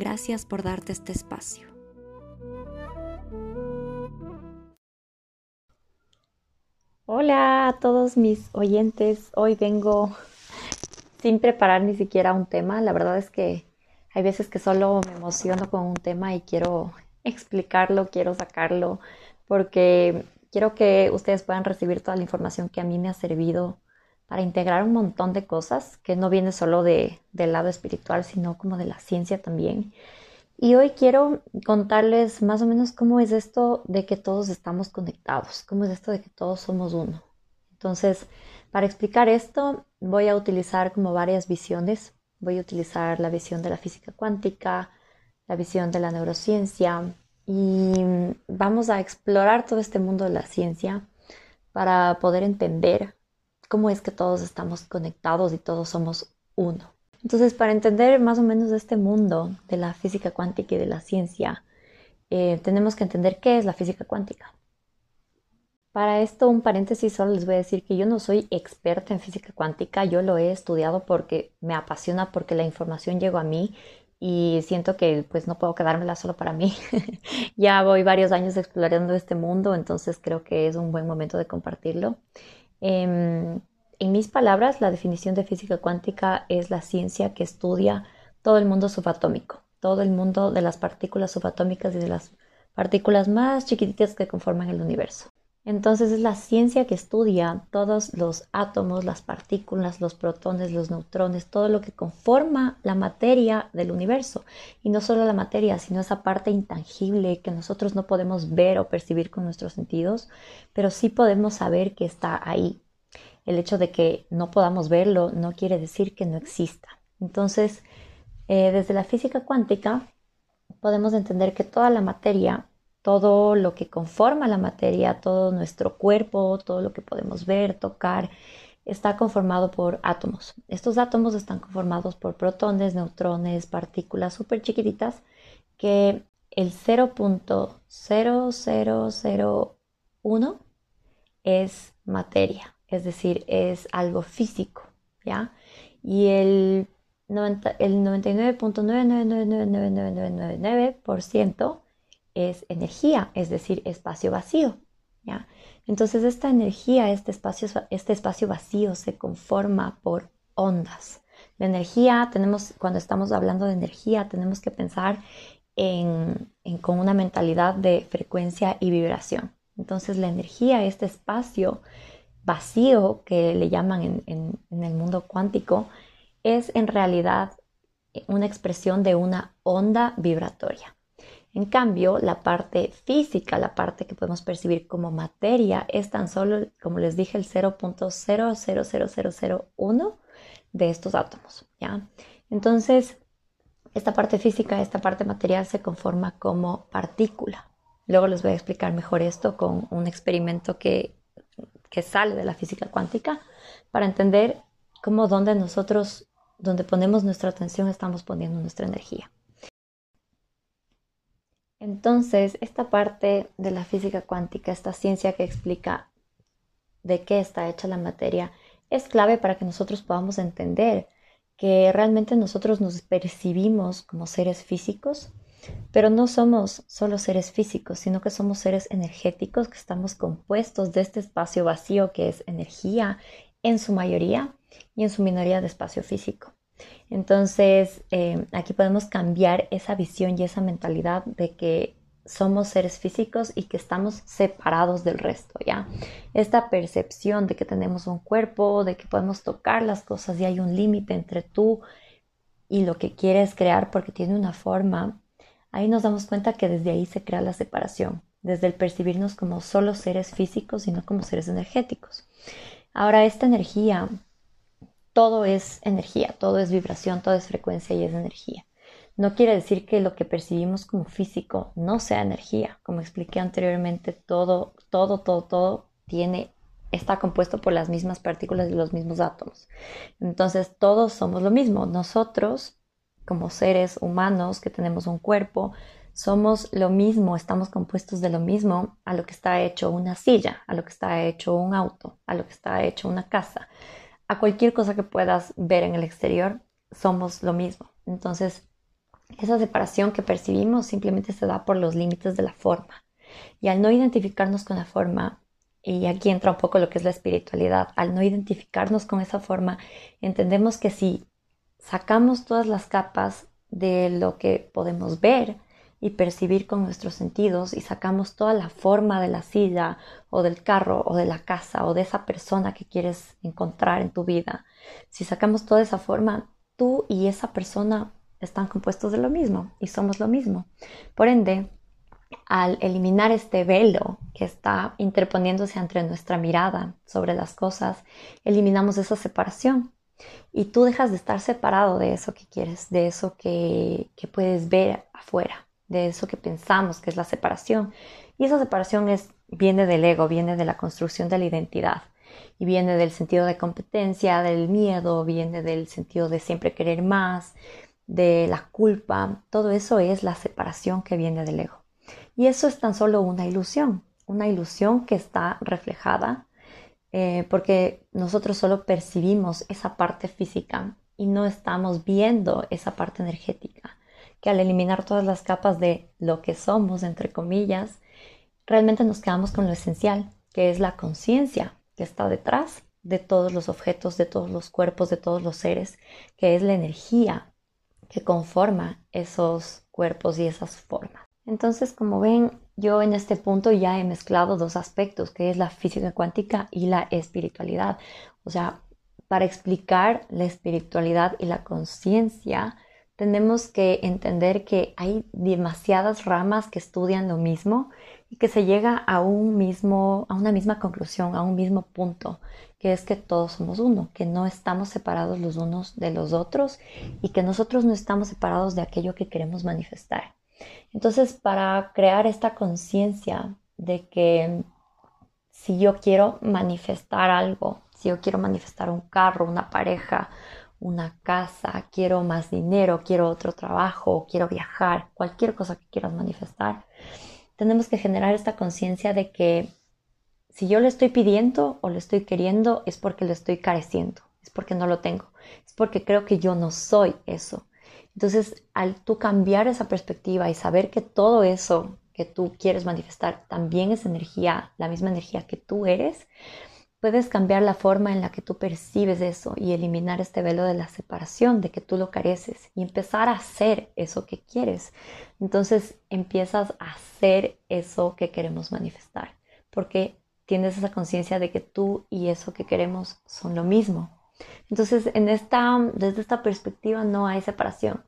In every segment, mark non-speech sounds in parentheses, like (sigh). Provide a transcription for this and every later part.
Gracias por darte este espacio. Hola a todos mis oyentes. Hoy vengo sin preparar ni siquiera un tema. La verdad es que hay veces que solo me emociono con un tema y quiero explicarlo, quiero sacarlo, porque quiero que ustedes puedan recibir toda la información que a mí me ha servido para integrar un montón de cosas que no viene solo de, del lado espiritual, sino como de la ciencia también. Y hoy quiero contarles más o menos cómo es esto de que todos estamos conectados, cómo es esto de que todos somos uno. Entonces, para explicar esto, voy a utilizar como varias visiones. Voy a utilizar la visión de la física cuántica, la visión de la neurociencia y vamos a explorar todo este mundo de la ciencia para poder entender cómo es que todos estamos conectados y todos somos uno. Entonces, para entender más o menos este mundo de la física cuántica y de la ciencia, eh, tenemos que entender qué es la física cuántica. Para esto, un paréntesis, solo les voy a decir que yo no soy experta en física cuántica, yo lo he estudiado porque me apasiona, porque la información llegó a mí y siento que pues no puedo quedármela solo para mí. (laughs) ya voy varios años explorando este mundo, entonces creo que es un buen momento de compartirlo. Em, en mis palabras, la definición de física cuántica es la ciencia que estudia todo el mundo subatómico, todo el mundo de las partículas subatómicas y de las partículas más chiquititas que conforman el universo. Entonces es la ciencia que estudia todos los átomos, las partículas, los protones, los neutrones, todo lo que conforma la materia del universo. Y no solo la materia, sino esa parte intangible que nosotros no podemos ver o percibir con nuestros sentidos, pero sí podemos saber que está ahí. El hecho de que no podamos verlo no quiere decir que no exista. Entonces, eh, desde la física cuántica podemos entender que toda la materia todo lo que conforma la materia, todo nuestro cuerpo, todo lo que podemos ver, tocar, está conformado por átomos. Estos átomos están conformados por protones, neutrones, partículas súper chiquititas que el 0.0001 es materia, es decir, es algo físico, ¿ya? Y el, el 99.9999999% es energía, es decir, espacio vacío. ¿ya? Entonces esta energía, este espacio, este espacio vacío se conforma por ondas. La energía, tenemos, cuando estamos hablando de energía, tenemos que pensar en, con una mentalidad de frecuencia y vibración. Entonces la energía, este espacio vacío que le llaman en el mundo cuántico, es en realidad una expresión de una onda vibratoria. En cambio, la parte física, la parte que podemos percibir como materia, es tan solo, como les dije, el 0.000001 de estos átomos. ¿ya? Entonces, esta parte física, esta parte material se conforma como partícula. Luego les voy a explicar mejor esto con un experimento que, que sale de la física cuántica para entender cómo donde nosotros, donde ponemos nuestra atención, estamos poniendo nuestra energía. Entonces, esta parte de la física cuántica, esta ciencia que explica de qué está hecha la materia, es clave para que nosotros podamos entender que realmente nosotros nos percibimos como seres físicos, pero no somos solo seres físicos, sino que somos seres energéticos que estamos compuestos de este espacio vacío que es energía en su mayoría y en su minoría de espacio físico. Entonces, eh, aquí podemos cambiar esa visión y esa mentalidad de que somos seres físicos y que estamos separados del resto, ¿ya? Esta percepción de que tenemos un cuerpo, de que podemos tocar las cosas y hay un límite entre tú y lo que quieres crear porque tiene una forma, ahí nos damos cuenta que desde ahí se crea la separación, desde el percibirnos como solo seres físicos y no como seres energéticos. Ahora, esta energía todo es energía, todo es vibración, todo es frecuencia y es energía. No quiere decir que lo que percibimos como físico no sea energía. Como expliqué anteriormente, todo, todo, todo, todo tiene, está compuesto por las mismas partículas y los mismos átomos. Entonces, todos somos lo mismo. Nosotros, como seres humanos que tenemos un cuerpo, somos lo mismo, estamos compuestos de lo mismo a lo que está hecho una silla, a lo que está hecho un auto, a lo que está hecho una casa, a cualquier cosa que puedas ver en el exterior, somos lo mismo. Entonces, esa separación que percibimos simplemente se da por los límites de la forma. Y al no identificarnos con la forma, y aquí entra un poco lo que es la espiritualidad, al no identificarnos con esa forma, entendemos que si sacamos todas las capas de lo que podemos ver, y percibir con nuestros sentidos y sacamos toda la forma de la silla o del carro o de la casa o de esa persona que quieres encontrar en tu vida, si sacamos toda esa forma, tú y esa persona están compuestos de lo mismo y somos lo mismo. Por ende, al eliminar este velo que está interponiéndose entre nuestra mirada sobre las cosas, eliminamos esa separación. Y tú dejas de estar separado de eso que quieres, de eso que, que puedes ver afuera de eso que pensamos que es la separación. Y esa separación es, viene del ego, viene de la construcción de la identidad y viene del sentido de competencia, del miedo, viene del sentido de siempre querer más, de la culpa. Todo eso es la separación que viene del ego. Y eso es tan solo una ilusión, una ilusión que está reflejada eh, porque nosotros solo percibimos esa parte física y no estamos viendo esa parte energética que al eliminar todas las capas de lo que somos, entre comillas, realmente nos quedamos con lo esencial, que es la conciencia que está detrás de todos los objetos, de todos los cuerpos, de todos los seres, que es la energía que conforma esos cuerpos y esas formas. Entonces, como ven, yo en este punto ya he mezclado dos aspectos, que es la física cuántica y la espiritualidad. O sea, para explicar la espiritualidad y la conciencia, tenemos que entender que hay demasiadas ramas que estudian lo mismo y que se llega a un mismo, a una misma conclusión, a un mismo punto, que es que todos somos uno, que no estamos separados los unos de los otros y que nosotros no estamos separados de aquello que queremos manifestar. Entonces, para crear esta conciencia de que si yo quiero manifestar algo, si yo quiero manifestar un carro, una pareja, una casa, quiero más dinero, quiero otro trabajo, quiero viajar, cualquier cosa que quieras manifestar, tenemos que generar esta conciencia de que si yo le estoy pidiendo o le estoy queriendo es porque le estoy careciendo, es porque no lo tengo, es porque creo que yo no soy eso. Entonces, al tú cambiar esa perspectiva y saber que todo eso que tú quieres manifestar también es energía, la misma energía que tú eres, Puedes cambiar la forma en la que tú percibes eso y eliminar este velo de la separación, de que tú lo careces y empezar a hacer eso que quieres. Entonces empiezas a hacer eso que queremos manifestar, porque tienes esa conciencia de que tú y eso que queremos son lo mismo. Entonces, desde esta perspectiva no hay separación.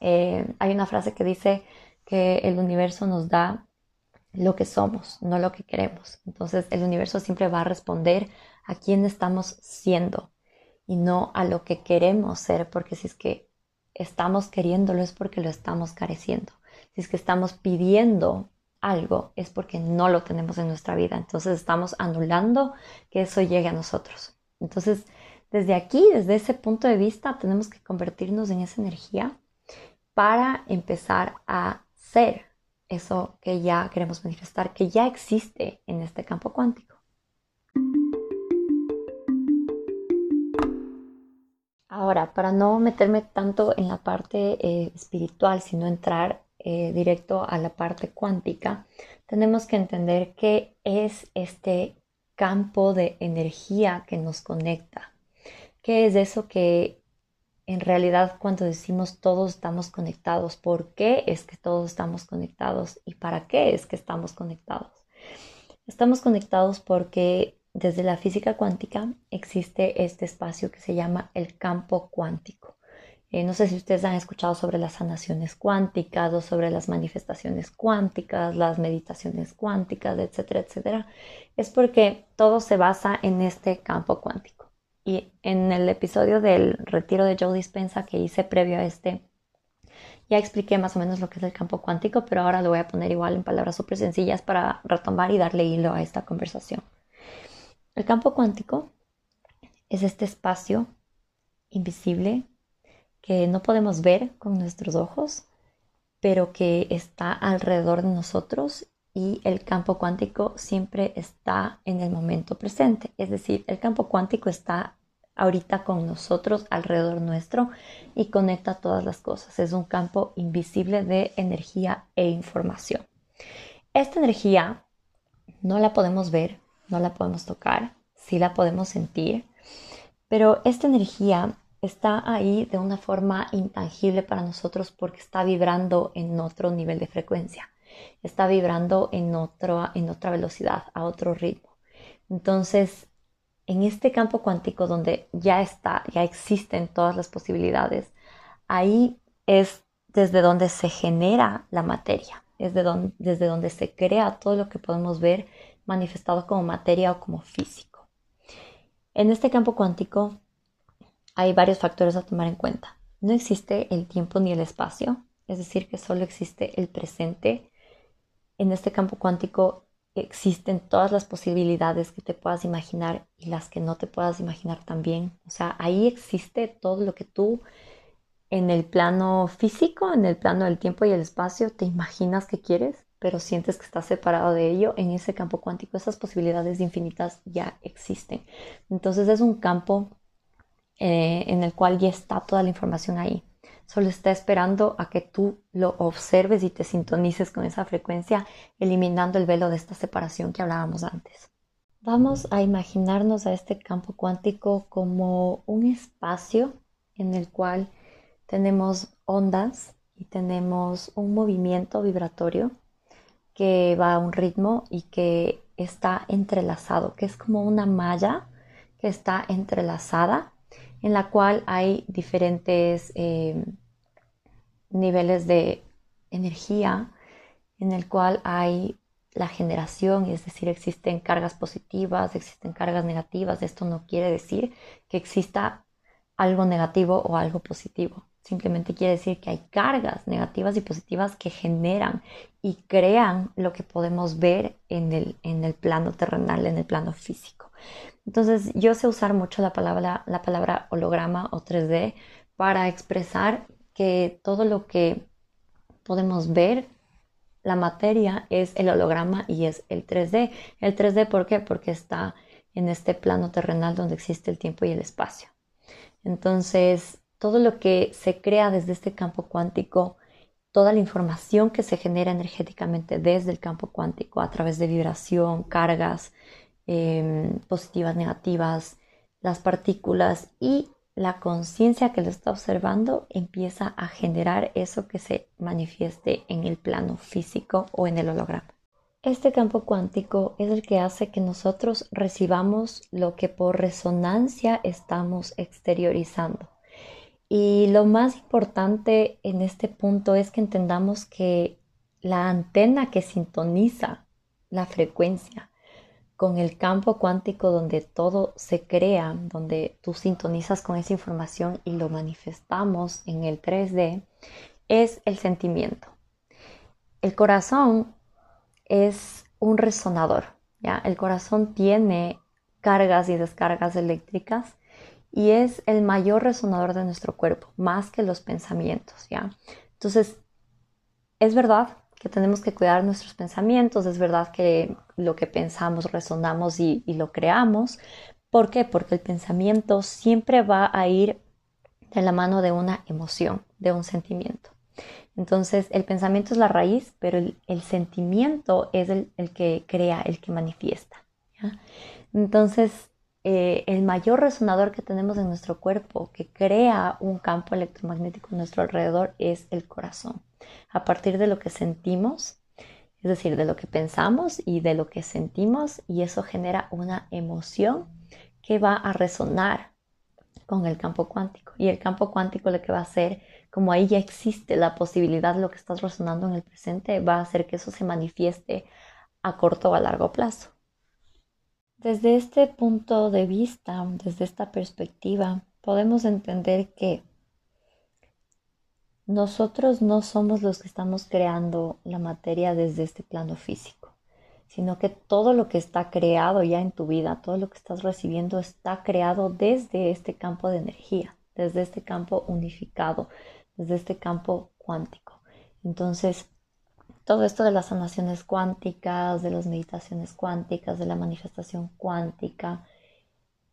Eh, hay una frase que dice que el universo nos da lo que somos, no lo que queremos. Entonces el universo siempre va a responder a quién estamos siendo y no a lo que queremos ser, porque si es que estamos queriéndolo es porque lo estamos careciendo. Si es que estamos pidiendo algo es porque no lo tenemos en nuestra vida. Entonces estamos anulando que eso llegue a nosotros. Entonces, desde aquí, desde ese punto de vista, tenemos que convertirnos en esa energía para empezar a ser, eso que ya queremos manifestar, que ya existe en este campo cuántico. Ahora, para no meterme tanto en la parte eh, espiritual, sino entrar eh, directo a la parte cuántica, tenemos que entender qué es este campo de energía que nos conecta. ¿Qué es eso que en realidad cuando decimos todos estamos conectados, ¿por qué es que todos estamos conectados y para qué es que estamos conectados? Estamos conectados porque desde la física cuántica existe este espacio que se llama el campo cuántico. Eh, no sé si ustedes han escuchado sobre las sanaciones cuánticas o sobre las manifestaciones cuánticas, las meditaciones cuánticas, etcétera, etcétera. Es porque todo se basa en este campo cuántico. Y en el episodio del retiro de Joe Dispensa que hice previo a este, Ya expliqué más o menos lo que es el campo cuántico, pero ahora lo voy a poner igual en palabras súper sencillas para retomar y darle hilo a esta conversación. El campo cuántico es este espacio invisible que no podemos ver con nuestros ojos, pero que está alrededor de nosotros y el campo cuántico siempre está en el momento presente. Es decir, el campo cuántico está ahorita con nosotros, alrededor nuestro y conecta todas las cosas. Es un campo invisible de energía e información. Esta energía no la podemos ver, no la podemos tocar, sí la podemos sentir, pero esta energía está ahí de una forma intangible para nosotros porque está vibrando en otro nivel de frecuencia, está vibrando en, otro, en otra velocidad, a otro ritmo. Entonces, en este campo cuántico donde ya está, ya existen todas las posibilidades, ahí es desde donde se genera la materia, es desde donde se crea todo lo que podemos ver manifestado como materia o como físico. En este campo cuántico hay varios factores a tomar en cuenta. No existe el tiempo ni el espacio, es decir, que solo existe el presente. En este campo cuántico existen todas las posibilidades que te puedas imaginar y las que no te puedas imaginar también. O sea, ahí existe todo lo que tú en el plano físico, en el plano del tiempo y el espacio, te imaginas que quieres, pero sientes que estás separado de ello. En ese campo cuántico, esas posibilidades infinitas ya existen. Entonces es un campo eh, en el cual ya está toda la información ahí solo está esperando a que tú lo observes y te sintonices con esa frecuencia, eliminando el velo de esta separación que hablábamos antes. Vamos a imaginarnos a este campo cuántico como un espacio en el cual tenemos ondas y tenemos un movimiento vibratorio que va a un ritmo y que está entrelazado, que es como una malla que está entrelazada en la cual hay diferentes eh, niveles de energía en el cual hay la generación, es decir, existen cargas positivas, existen cargas negativas. Esto no quiere decir que exista algo negativo o algo positivo. Simplemente quiere decir que hay cargas negativas y positivas que generan y crean lo que podemos ver en el, en el plano terrenal, en el plano físico. Entonces, yo sé usar mucho la palabra, la palabra holograma o 3D para expresar que todo lo que podemos ver, la materia es el holograma y es el 3D. El 3D, ¿por qué? Porque está en este plano terrenal donde existe el tiempo y el espacio. Entonces, todo lo que se crea desde este campo cuántico, toda la información que se genera energéticamente desde el campo cuántico a través de vibración, cargas em, positivas, negativas, las partículas y la conciencia que lo está observando empieza a generar eso que se manifieste en el plano físico o en el holograma. Este campo cuántico es el que hace que nosotros recibamos lo que por resonancia estamos exteriorizando. Y lo más importante en este punto es que entendamos que la antena que sintoniza la frecuencia con el campo cuántico donde todo se crea, donde tú sintonizas con esa información y lo manifestamos en el 3D, es el sentimiento. El corazón es un resonador, ¿ya? El corazón tiene cargas y descargas eléctricas y es el mayor resonador de nuestro cuerpo, más que los pensamientos, ¿ya? Entonces, es verdad que tenemos que cuidar nuestros pensamientos. Es verdad que lo que pensamos resonamos y, lo creamos. ¿Por qué? Porque el pensamiento siempre va a ir de la mano de una emoción, de un sentimiento. Entonces, el pensamiento es la raíz, pero el, sentimiento es el, que crea, el que manifiesta. Entonces, eh, el mayor resonador que tenemos en nuestro cuerpo, que crea un campo electromagnético a nuestro alrededor, es el corazón a partir de lo que sentimos, es decir, de lo que pensamos y de lo que sentimos, y eso genera una emoción que va a resonar con el campo cuántico. Y el campo cuántico lo que va a hacer, como ahí ya existe la posibilidad lo que estás resonando en el presente, va a hacer que eso se manifieste a corto o a largo plazo. Desde este punto de vista, desde esta perspectiva, podemos entender que nosotros no somos los que estamos creando la materia desde este plano físico, sino que todo lo que está creado ya en tu vida, todo lo que estás recibiendo está creado desde este campo de energía, desde este campo unificado, desde este campo cuántico. Entonces, todo esto de las sanaciones cuánticas, de las meditaciones cuánticas, de la manifestación cuántica,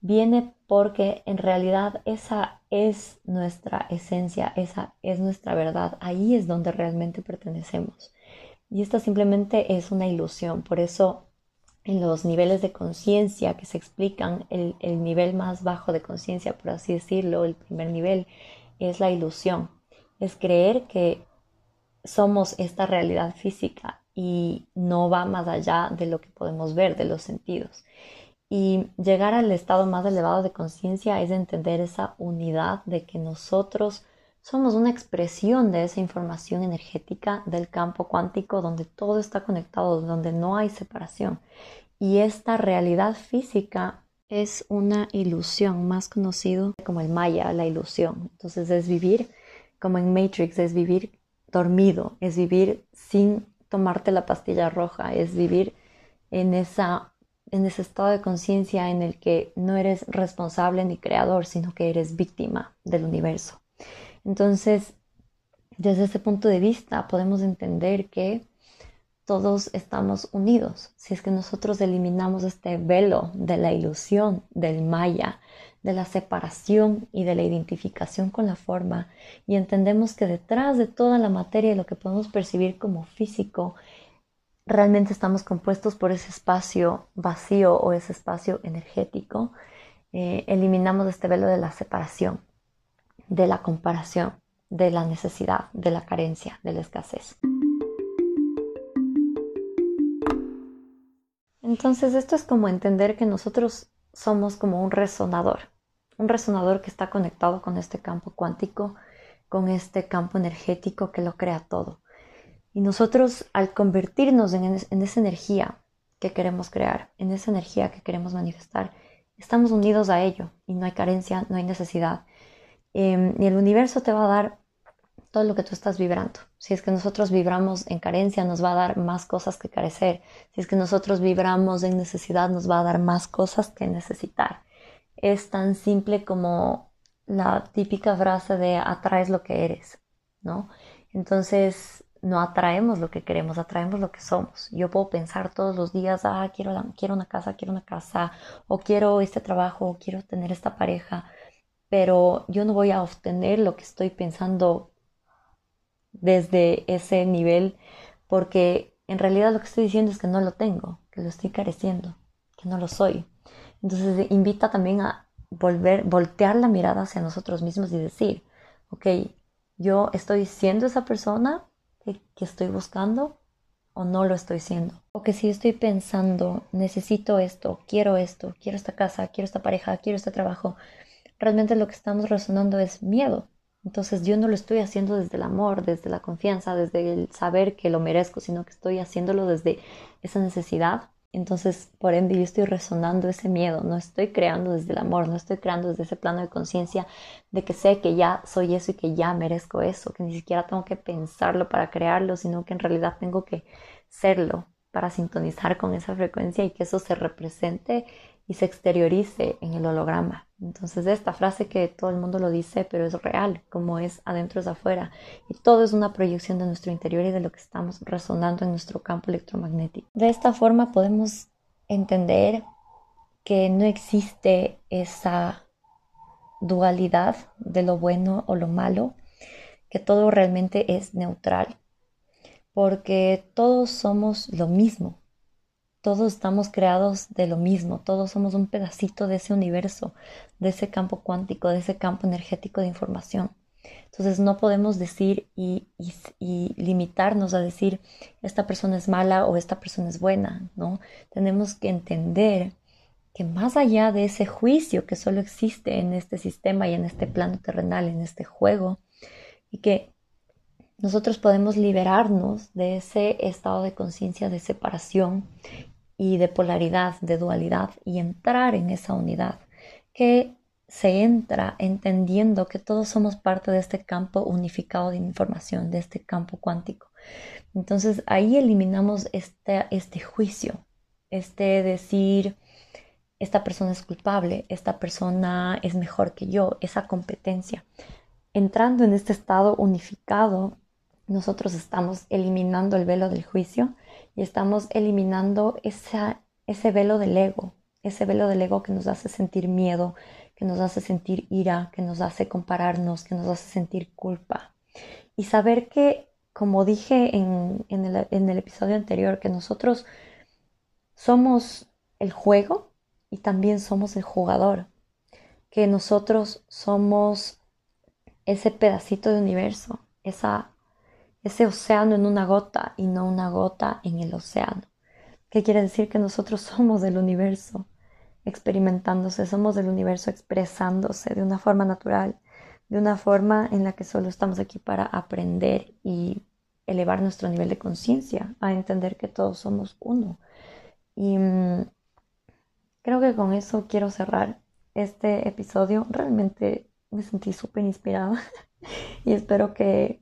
viene porque en realidad esa es nuestra esencia, esa es nuestra verdad, ahí es donde realmente pertenecemos. Y esta simplemente es una ilusión, por eso en los niveles de conciencia que se explican, el, el nivel más bajo de conciencia, por así decirlo, el primer nivel, es la ilusión, es creer que somos esta realidad física y no va más allá de lo que podemos ver, de los sentidos. Y llegar al estado más elevado de conciencia es entender esa unidad de que nosotros somos una expresión de esa información energética del campo cuántico donde todo está conectado, donde no hay separación. Y esta realidad física es una ilusión, más conocido como el maya, la ilusión. Entonces es vivir como en Matrix, es vivir dormido, es vivir sin tomarte la pastilla roja, es vivir en esa en ese estado de conciencia en el que no eres responsable ni creador, sino que eres víctima del universo. Entonces, desde ese punto de vista, podemos entender que todos estamos unidos. Si es que nosotros eliminamos este velo de la ilusión, del maya, de la separación y de la identificación con la forma, y entendemos que detrás de toda la materia, lo que podemos percibir como físico, realmente estamos compuestos por ese espacio vacío o ese espacio energético, eh, eliminamos este velo de la separación, de la comparación, de la necesidad, de la carencia, de la escasez. Entonces esto es como entender que nosotros somos como un resonador, un resonador que está conectado con este campo cuántico, con este campo energético que lo crea todo. Y nosotros al convertirnos en, esa energía que queremos crear, en esa energía que queremos manifestar, estamos unidos a ello y no hay carencia, no hay necesidad. Em, y el universo te va a dar todo lo que tú estás vibrando. Si es que nosotros vibramos en carencia, nos va a dar más cosas que carecer. Si es que nosotros vibramos en necesidad, nos va a dar más cosas que necesitar. Es tan simple como la típica frase de atraes lo que eres, ¿no? Entonces, no atraemos lo que queremos, atraemos lo que somos. Yo puedo pensar todos los días, ah, quiero, quiero una casa, quiero una casa, o quiero este trabajo, o quiero tener esta pareja, pero yo no voy a obtener lo que estoy pensando desde ese nivel, porque en realidad lo que estoy diciendo es que no lo tengo, que lo estoy careciendo, que no lo soy. Entonces invita también a volver, voltear la mirada hacia nosotros mismos y decir, ok, yo estoy siendo esa persona que, estoy buscando o no lo estoy siendo. O que si estoy pensando, necesito esto, quiero esto, quiero esta casa, quiero esta pareja, quiero este trabajo, realmente lo que estamos resonando es miedo. Entonces yo no lo estoy haciendo desde el amor, desde la confianza, desde el saber que lo merezco, sino que estoy haciéndolo desde esa necesidad entonces, por ende, yo estoy resonando ese miedo, no estoy creando desde el amor, no estoy creando desde ese plano de conciencia de que sé que ya soy eso y que ya merezco eso, que ni siquiera tengo que pensarlo para crearlo, sino que en realidad tengo que serlo para sintonizar con esa frecuencia y que eso se represente y se exteriorice en el holograma. Entonces esta frase que todo el mundo lo dice, pero es real, como es adentro es afuera. Y todo es una proyección de nuestro interior y de lo que estamos resonando en nuestro campo electromagnético. De esta forma podemos entender que no existe esa dualidad de lo bueno o lo malo, que todo realmente es neutral, porque todos somos lo mismo todos estamos creados de lo mismo, todos somos un pedacito de ese universo, de ese campo cuántico, de ese campo energético de información. Entonces no podemos decir y, limitarnos a decir esta persona es mala o esta persona es buena, ¿no? Tenemos que entender que más allá de ese juicio que solo existe en este sistema y en este plano terrenal, en este juego, y que nosotros podemos liberarnos de ese estado de conciencia de separación y de polaridad, de dualidad y entrar en esa unidad que se entra entendiendo que todos somos parte de este campo unificado de información, de este campo cuántico. Entonces ahí eliminamos este, este juicio, este decir, esta persona es culpable, esta persona es mejor que yo, esa competencia. Entrando en este estado unificado, nosotros estamos eliminando el velo del juicio y estamos eliminando ese velo del ego, ese velo del ego que nos hace sentir miedo, que nos hace sentir ira, que nos hace compararnos, que nos hace sentir culpa. Y saber que, como dije en, el, en el episodio anterior, que nosotros somos el juego y también somos el jugador, que nosotros somos ese pedacito de universo, esa, ese océano en una gota y no una gota en el océano. ¿Qué quiere decir que nosotros somos el universo? experimentándose, somos del universo expresándose de una forma natural, de una forma en la que solo estamos aquí para aprender y elevar nuestro nivel de conciencia, a entender que todos somos uno. Y mm, creo que con eso quiero cerrar este episodio. Realmente me sentí súper inspirada (laughs) y espero que,